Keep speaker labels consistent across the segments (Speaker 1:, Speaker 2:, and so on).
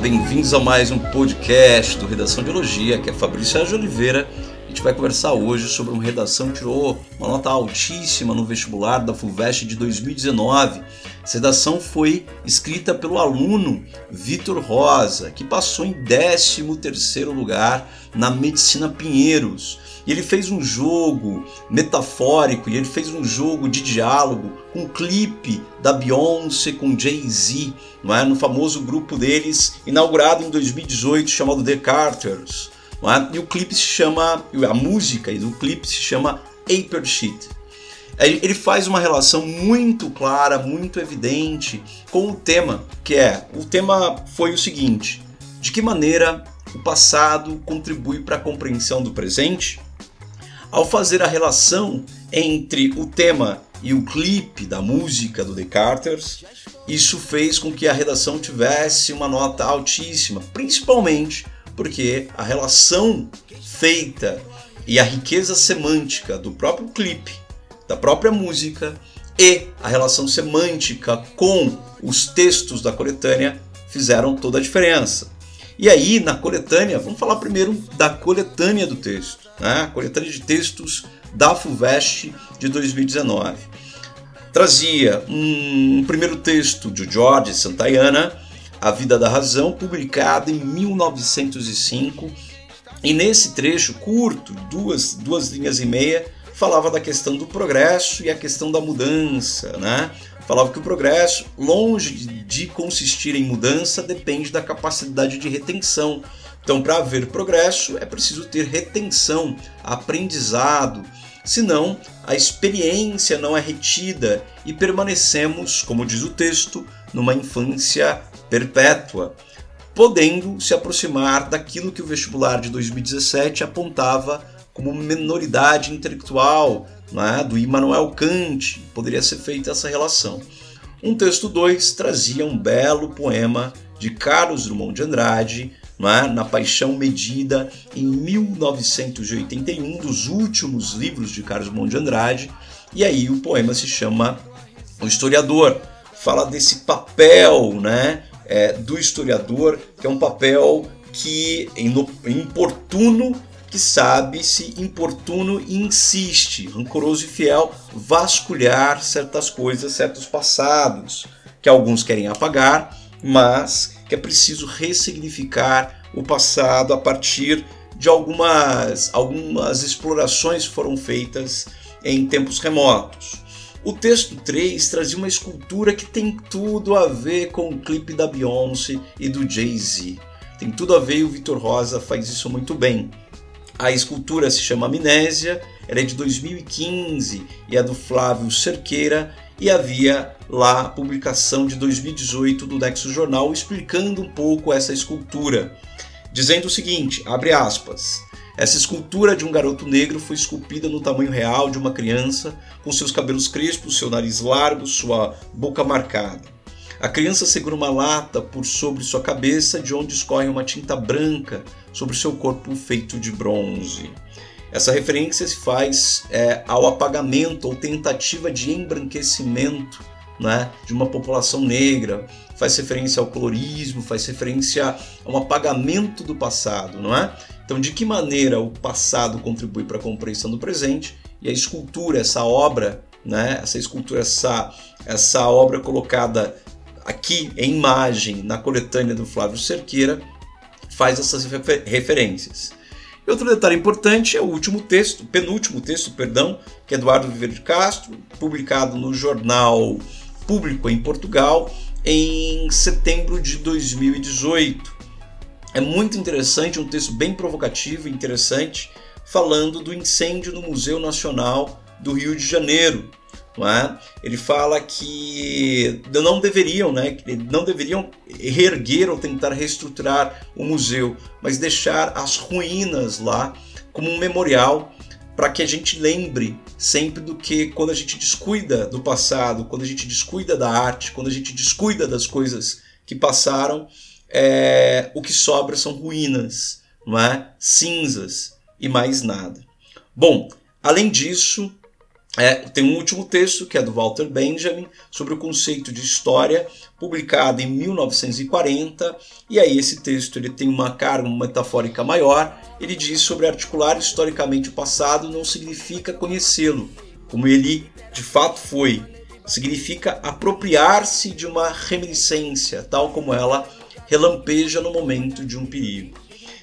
Speaker 1: Bem-vindos a mais um podcast do Redação de Elogia, que é Fabrício Sérgio Oliveira. A gente vai conversar hoje sobre uma redação que tirou uma nota altíssima no vestibular da FUVEST de 2019. Essa redação foi escrita pelo aluno Vitor Rosa, que passou em 13º lugar na Medicina Pinheiros. E ele fez um jogo metafórico e ele fez um jogo de diálogo com um clipe da Beyoncé com Jay-Z, é? no famoso grupo deles, inaugurado em 2018, chamado The Carters. É? E o clipe se chama, a música do clipe se chama Paper Sheet. Ele faz uma relação muito clara, muito evidente com o tema, que é: o tema foi o seguinte, de que maneira o passado contribui para a compreensão do presente? Ao fazer a relação entre o tema e o clipe da música do The Carters, isso fez com que a redação tivesse uma nota altíssima, principalmente porque a relação feita e a riqueza semântica do próprio clipe, da própria música e a relação semântica com os textos da coletânea fizeram toda a diferença. E aí, na coletânea, vamos falar primeiro da coletânea do texto, né? a coletânea de textos da FUVEST de 2019. Trazia um, um primeiro texto de George Santayana, A Vida da Razão, publicado em 1905, e nesse trecho curto, duas, duas linhas e meia, falava da questão do progresso e a questão da mudança, né? Falava que o progresso, longe de consistir em mudança, depende da capacidade de retenção. Então, para haver progresso, é preciso ter retenção, aprendizado, senão a experiência não é retida e permanecemos, como diz o texto, numa infância perpétua, podendo se aproximar daquilo que o vestibular de 2017 apontava como minoridade intelectual, né, do Immanuel Kant, poderia ser feita essa relação. Um texto 2 trazia um belo poema de Carlos Drummond de Andrade, né, na Paixão Medida, em 1981, dos últimos livros de Carlos Drummond de Andrade, e aí o poema se chama O Historiador. Fala desse papel né, é, do historiador, que é um papel que é importuno que sabe-se importuno e insiste, rancoroso e fiel, vasculhar certas coisas, certos passados, que alguns querem apagar, mas que é preciso ressignificar o passado a partir de algumas, algumas explorações que foram feitas em tempos remotos. O texto 3 trazia uma escultura que tem tudo a ver com o clipe da Beyoncé e do Jay-Z. Tem tudo a ver e o Vitor Rosa faz isso muito bem. A escultura se chama Amnésia, ela é de 2015 e é do Flávio Cerqueira e havia lá a publicação de 2018 do Nexo Jornal explicando um pouco essa escultura, dizendo o seguinte, abre aspas, essa escultura de um garoto negro foi esculpida no tamanho real de uma criança, com seus cabelos crespos, seu nariz largo, sua boca marcada. A criança segura uma lata por sobre sua cabeça, de onde escorre uma tinta branca sobre seu corpo feito de bronze. Essa referência se faz é, ao apagamento ou tentativa de embranquecimento né, de uma população negra, faz referência ao colorismo, faz referência a um apagamento do passado, não é? Então, de que maneira o passado contribui para a compreensão do presente e a escultura, essa obra, né, essa escultura, essa, essa obra colocada aqui em imagem na coletânea do Flávio Cerqueira, faz essas refer referências. E outro detalhe importante é o último texto, penúltimo texto, perdão, que é Eduardo Viveiro de Castro, publicado no jornal Público em Portugal em setembro de 2018. É muito interessante, um texto bem provocativo e interessante, falando do incêndio no Museu Nacional do Rio de Janeiro, é? Ele fala que não deveriam, né, não deveriam reerguer ou tentar reestruturar o museu, mas deixar as ruínas lá como um memorial para que a gente lembre sempre do que quando a gente descuida do passado, quando a gente descuida da arte, quando a gente descuida das coisas que passaram, é, o que sobra são ruínas, não é? cinzas e mais nada. Bom, além disso, é, tem um último texto que é do Walter Benjamin sobre o conceito de história, publicado em 1940. E aí esse texto ele tem uma carga metafórica maior. Ele diz sobre articular historicamente o passado não significa conhecê-lo, como ele de fato foi. Significa apropriar-se de uma reminiscência, tal como ela relampeja no momento de um perigo.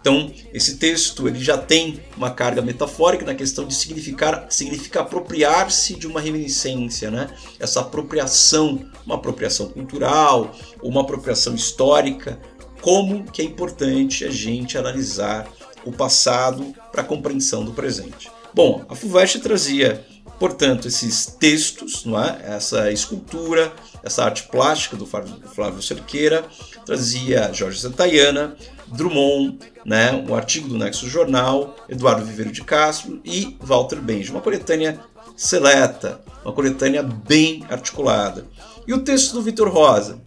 Speaker 1: Então, esse texto ele já tem uma carga metafórica na questão de significar, significa apropriar-se de uma reminiscência, né? Essa apropriação, uma apropriação cultural, uma apropriação histórica, como que é importante a gente analisar o passado para a compreensão do presente. Bom, a FUVEST trazia, portanto, esses textos, não é? essa escultura, essa arte plástica do Flávio Cerqueira, trazia Jorge Santayana, Drummond, né, um artigo do Nexo Jornal, Eduardo Viveiro de Castro e Walter Benjamin. Uma coletânea seleta, uma coletânea bem articulada. E o texto do Vitor Rosa,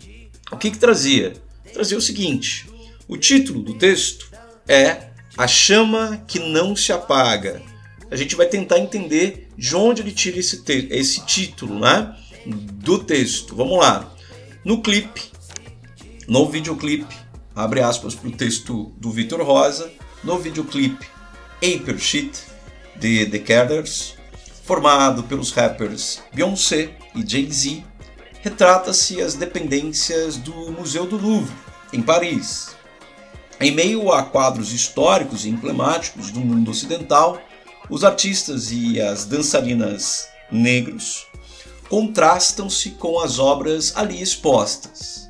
Speaker 1: o que, que trazia? Trazia o seguinte: o título do texto é A Chama que Não Se Apaga. A gente vai tentar entender de onde ele tira esse, esse título né, do texto. Vamos lá. No clipe, no videoclipe, abre aspas para o texto do Vitor Rosa, no videoclipe Aper Sheet de The Carters, formado pelos rappers Beyoncé e Jay-Z, retrata-se as dependências do Museu do Louvre, em Paris. Em meio a quadros históricos e emblemáticos do mundo ocidental, os artistas e as dançarinas negros contrastam-se com as obras ali expostas.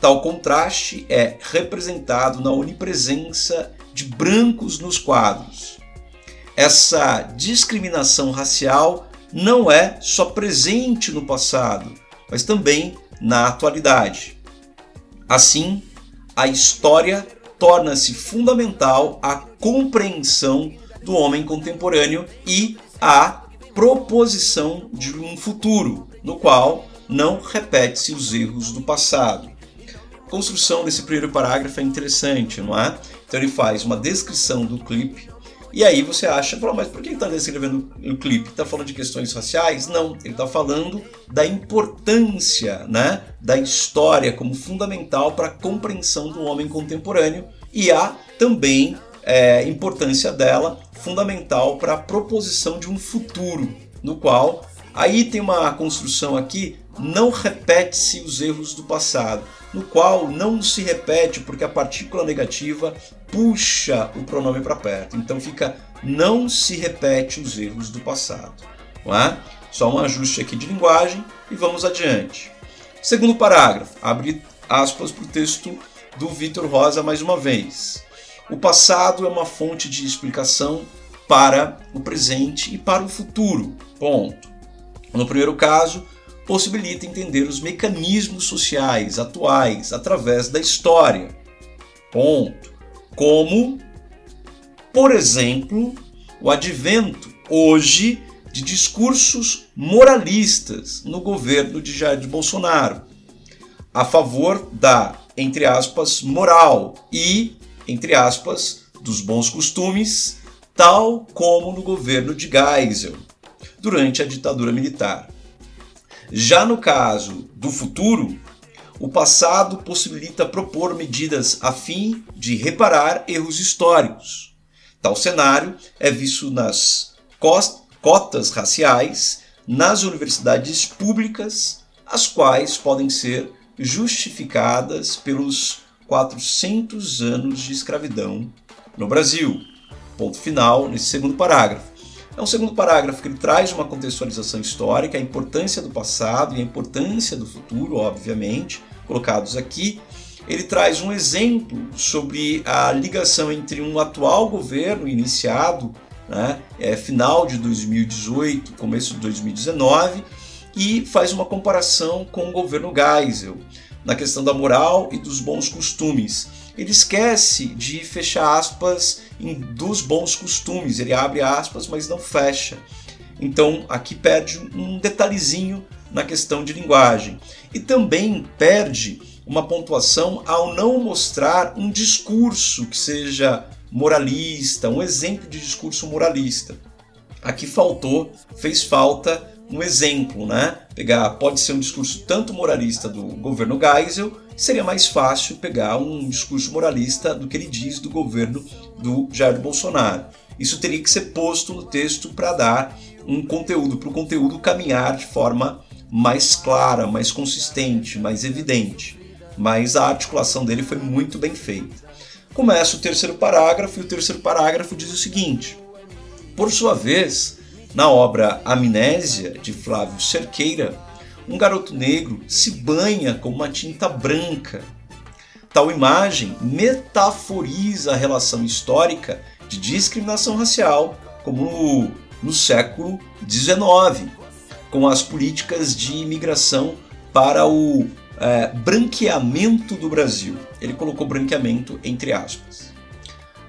Speaker 1: Tal contraste é representado na onipresença de brancos nos quadros. Essa discriminação racial não é só presente no passado, mas também na atualidade. Assim, a história torna-se fundamental à compreensão do homem contemporâneo e à proposição de um futuro no qual não repete-se os erros do passado construção desse primeiro parágrafo é interessante, não é? Então ele faz uma descrição do clipe e aí você acha, mas por que ele está descrevendo o clipe? Está falando de questões raciais? Não, ele está falando da importância né, da história como fundamental para a compreensão do homem contemporâneo e há também é, importância dela fundamental para a proposição de um futuro, no qual aí tem uma construção aqui, não repete-se os erros do passado no qual não se repete porque a partícula negativa puxa o pronome para perto. Então fica não se repete os erros do passado. Não é? Só um ajuste aqui de linguagem e vamos adiante. Segundo parágrafo, abre aspas para o texto do Vitor Rosa mais uma vez. O passado é uma fonte de explicação para o presente e para o futuro. Ponto. No primeiro caso, possibilita entender os mecanismos sociais atuais através da história. Ponto. Como, por exemplo, o advento hoje de discursos moralistas no governo de Jair Bolsonaro, a favor da, entre aspas, moral e, entre aspas, dos bons costumes, tal como no governo de Geisel, durante a ditadura militar. Já no caso do futuro, o passado possibilita propor medidas a fim de reparar erros históricos. Tal cenário é visto nas cotas raciais nas universidades públicas, as quais podem ser justificadas pelos 400 anos de escravidão no Brasil. Ponto final nesse segundo parágrafo. É um segundo parágrafo que ele traz uma contextualização histórica, a importância do passado e a importância do futuro, obviamente, colocados aqui. Ele traz um exemplo sobre a ligação entre um atual governo iniciado, né, é, final de 2018, começo de 2019, e faz uma comparação com o governo Geisel, na questão da moral e dos bons costumes ele esquece de fechar aspas dos bons costumes. Ele abre aspas, mas não fecha. Então aqui perde um detalhezinho na questão de linguagem. E também perde uma pontuação ao não mostrar um discurso que seja moralista, um exemplo de discurso moralista. aqui faltou, fez falta um exemplo, né? Pegar, pode ser um discurso tanto moralista do governo Geisel, seria mais fácil pegar um discurso moralista do que ele diz do governo do Jair Bolsonaro. Isso teria que ser posto no texto para dar um conteúdo, para o conteúdo caminhar de forma mais clara, mais consistente, mais evidente. Mas a articulação dele foi muito bem feita. Começa o terceiro parágrafo e o terceiro parágrafo diz o seguinte: Por sua vez, na obra Amnésia de Flávio Cerqueira, um garoto negro se banha com uma tinta branca. Tal imagem metaforiza a relação histórica de discriminação racial, como no, no século XIX, com as políticas de imigração para o é, branqueamento do Brasil. Ele colocou branqueamento entre aspas.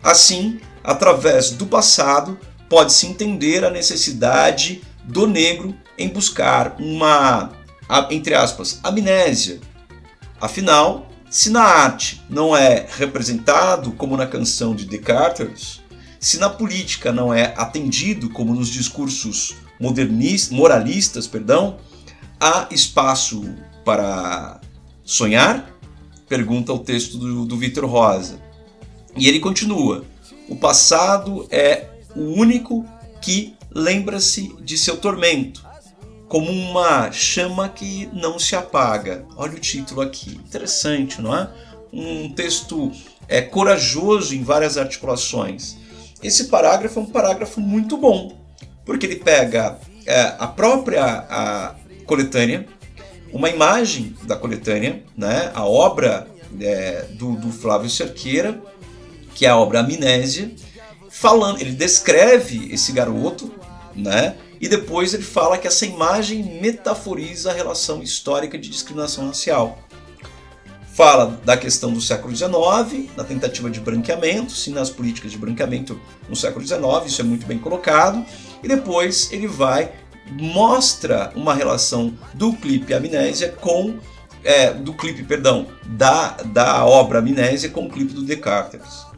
Speaker 1: Assim, através do passado, pode-se entender a necessidade do negro em buscar uma, entre aspas, amnésia. Afinal, se na arte não é representado como na canção de Descartes, se na política não é atendido como nos discursos modernistas, moralistas, perdão, há espaço para sonhar? Pergunta o texto do, do Vitor Rosa. E ele continua: o passado é o único que lembra-se de seu tormento, como uma chama que não se apaga. Olha o título aqui, interessante, não é? Um texto é corajoso em várias articulações. Esse parágrafo é um parágrafo muito bom, porque ele pega é, a própria a coletânea, uma imagem da coletânea, né, a obra é, do, do Flávio Cerqueira, que é a obra Amnésia, falando, ele descreve esse garoto, né, e depois ele fala que essa imagem metaforiza a relação histórica de discriminação racial. Fala da questão do século XIX, da tentativa de branqueamento, sim, nas políticas de branqueamento no século XIX, isso é muito bem colocado, e depois ele vai mostra uma relação do clipe Amnésia com é, do clipe, perdão, da, da obra Amnésia com o clipe do Descartes.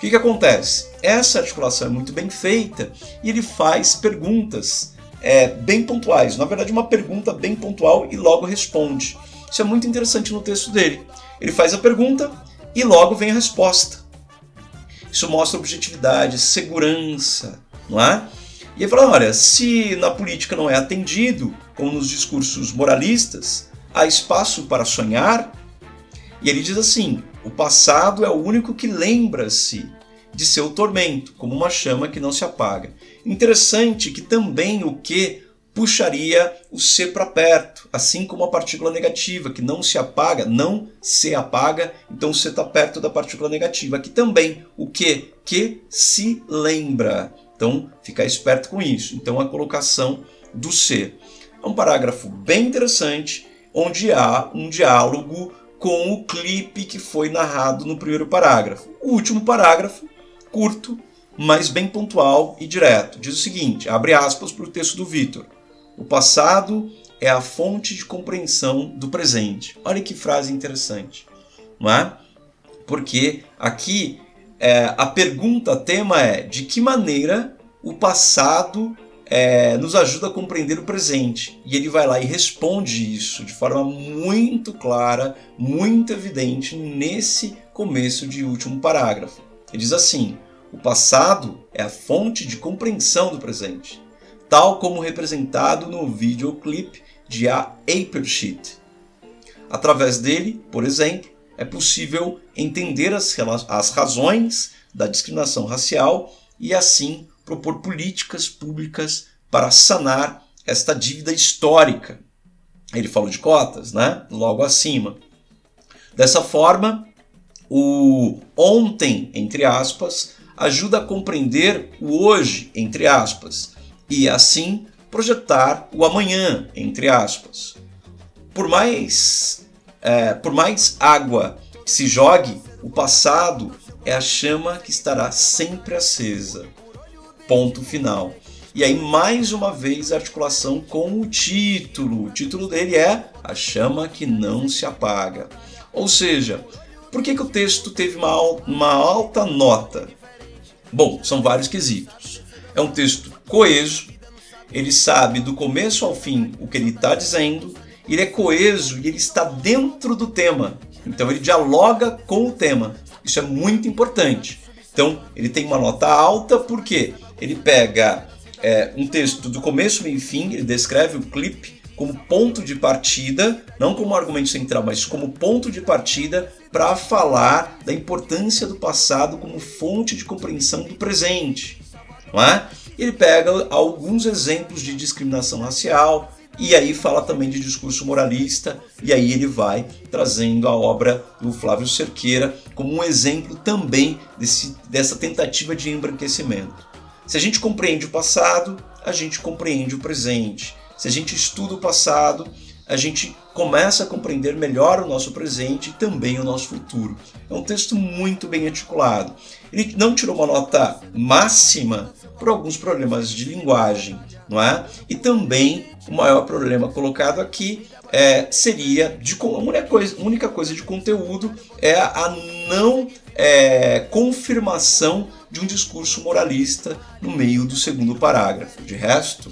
Speaker 1: O que, que acontece? Essa articulação é muito bem feita e ele faz perguntas é, bem pontuais. Na verdade, uma pergunta bem pontual e logo responde. Isso é muito interessante no texto dele. Ele faz a pergunta e logo vem a resposta. Isso mostra objetividade, segurança, não é? E ele fala: olha, se na política não é atendido, como nos discursos moralistas, há espaço para sonhar. E ele diz assim: o passado é o único que lembra-se de seu tormento, como uma chama que não se apaga. Interessante que também o que puxaria o C para perto, assim como a partícula negativa, que não se apaga, não se apaga, então o está perto da partícula negativa. Aqui também, o que? Que se lembra. Então, ficar esperto com isso. Então, a colocação do C. É um parágrafo bem interessante, onde há um diálogo com o clipe que foi narrado no primeiro parágrafo. O último parágrafo, curto, mas bem pontual e direto. Diz o seguinte, abre aspas para o texto do Vitor. O passado é a fonte de compreensão do presente. Olha que frase interessante, não é? Porque aqui é, a pergunta, tema é de que maneira o passado é, nos ajuda a compreender o presente. E ele vai lá e responde isso de forma muito clara, muito evidente nesse começo de último parágrafo. Ele diz assim: o passado é a fonte de compreensão do presente tal como representado no videoclipe de A Apple Sheet. Através dele, por exemplo, é possível entender as, as razões da discriminação racial e assim propor políticas públicas para sanar esta dívida histórica. Ele falou de cotas, né? Logo acima. Dessa forma, o ontem, entre aspas, ajuda a compreender o hoje, entre aspas, e assim projetar o amanhã, entre aspas. Por mais, é, por mais água que se jogue, o passado é a chama que estará sempre acesa. Ponto final. E aí, mais uma vez, a articulação com o título. O título dele é A Chama que Não Se Apaga. Ou seja, por que, que o texto teve uma, uma alta nota? Bom, são vários quesitos. É um texto coeso, ele sabe do começo ao fim o que ele está dizendo, ele é coeso e ele está dentro do tema. Então ele dialoga com o tema. Isso é muito importante. Então ele tem uma nota alta porque ele pega é, um texto do começo, meio e fim, ele descreve o clipe como ponto de partida, não como argumento central, mas como ponto de partida para falar da importância do passado como fonte de compreensão do presente. Não é? Ele pega alguns exemplos de discriminação racial, e aí fala também de discurso moralista, e aí ele vai trazendo a obra do Flávio Cerqueira como um exemplo também desse, dessa tentativa de embranquecimento. Se a gente compreende o passado, a gente compreende o presente. Se a gente estuda o passado, a gente começa a compreender melhor o nosso presente e também o nosso futuro. É um texto muito bem articulado. Ele não tirou uma nota máxima por alguns problemas de linguagem, não é? E também o maior problema colocado aqui é, seria de a única coisa, única coisa de conteúdo é a não é, confirmação de um discurso moralista no meio do segundo parágrafo. De resto,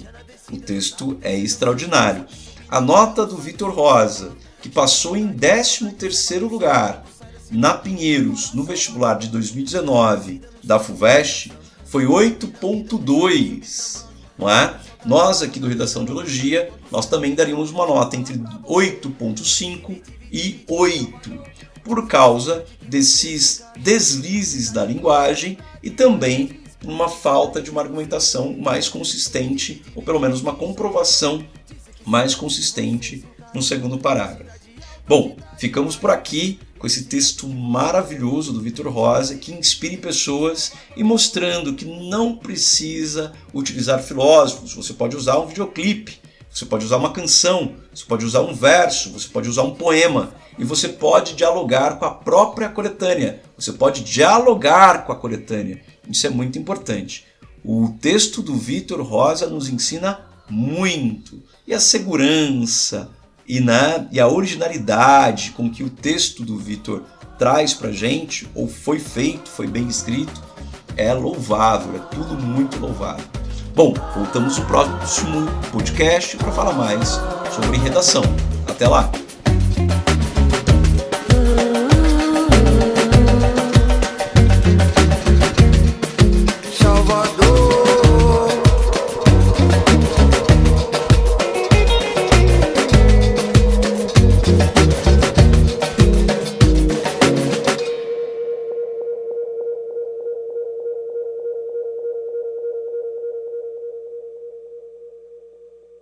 Speaker 1: o texto é extraordinário. A nota do Vitor Rosa, que passou em 13º lugar na Pinheiros no vestibular de 2019 da FUVEST, foi 8.2, não é? Nós aqui do Redação de Elogia, nós também daríamos uma nota entre 8.5 e 8, por causa desses deslizes da linguagem e também uma falta de uma argumentação mais consistente, ou pelo menos uma comprovação mais consistente no segundo parágrafo. Bom, ficamos por aqui com esse texto maravilhoso do Vitor Rosa que inspire pessoas e mostrando que não precisa utilizar filósofos, você pode usar um videoclipe, você pode usar uma canção, você pode usar um verso, você pode usar um poema e você pode dialogar com a própria coletânea. Você pode dialogar com a coletânea. Isso é muito importante. O texto do Vitor Rosa nos ensina muito. E a segurança e, né, e a originalidade com que o texto do Vitor traz para gente, ou foi feito, foi bem escrito, é louvável, é tudo muito louvável. Bom, voltamos no próximo podcast para falar mais sobre redação. Até lá!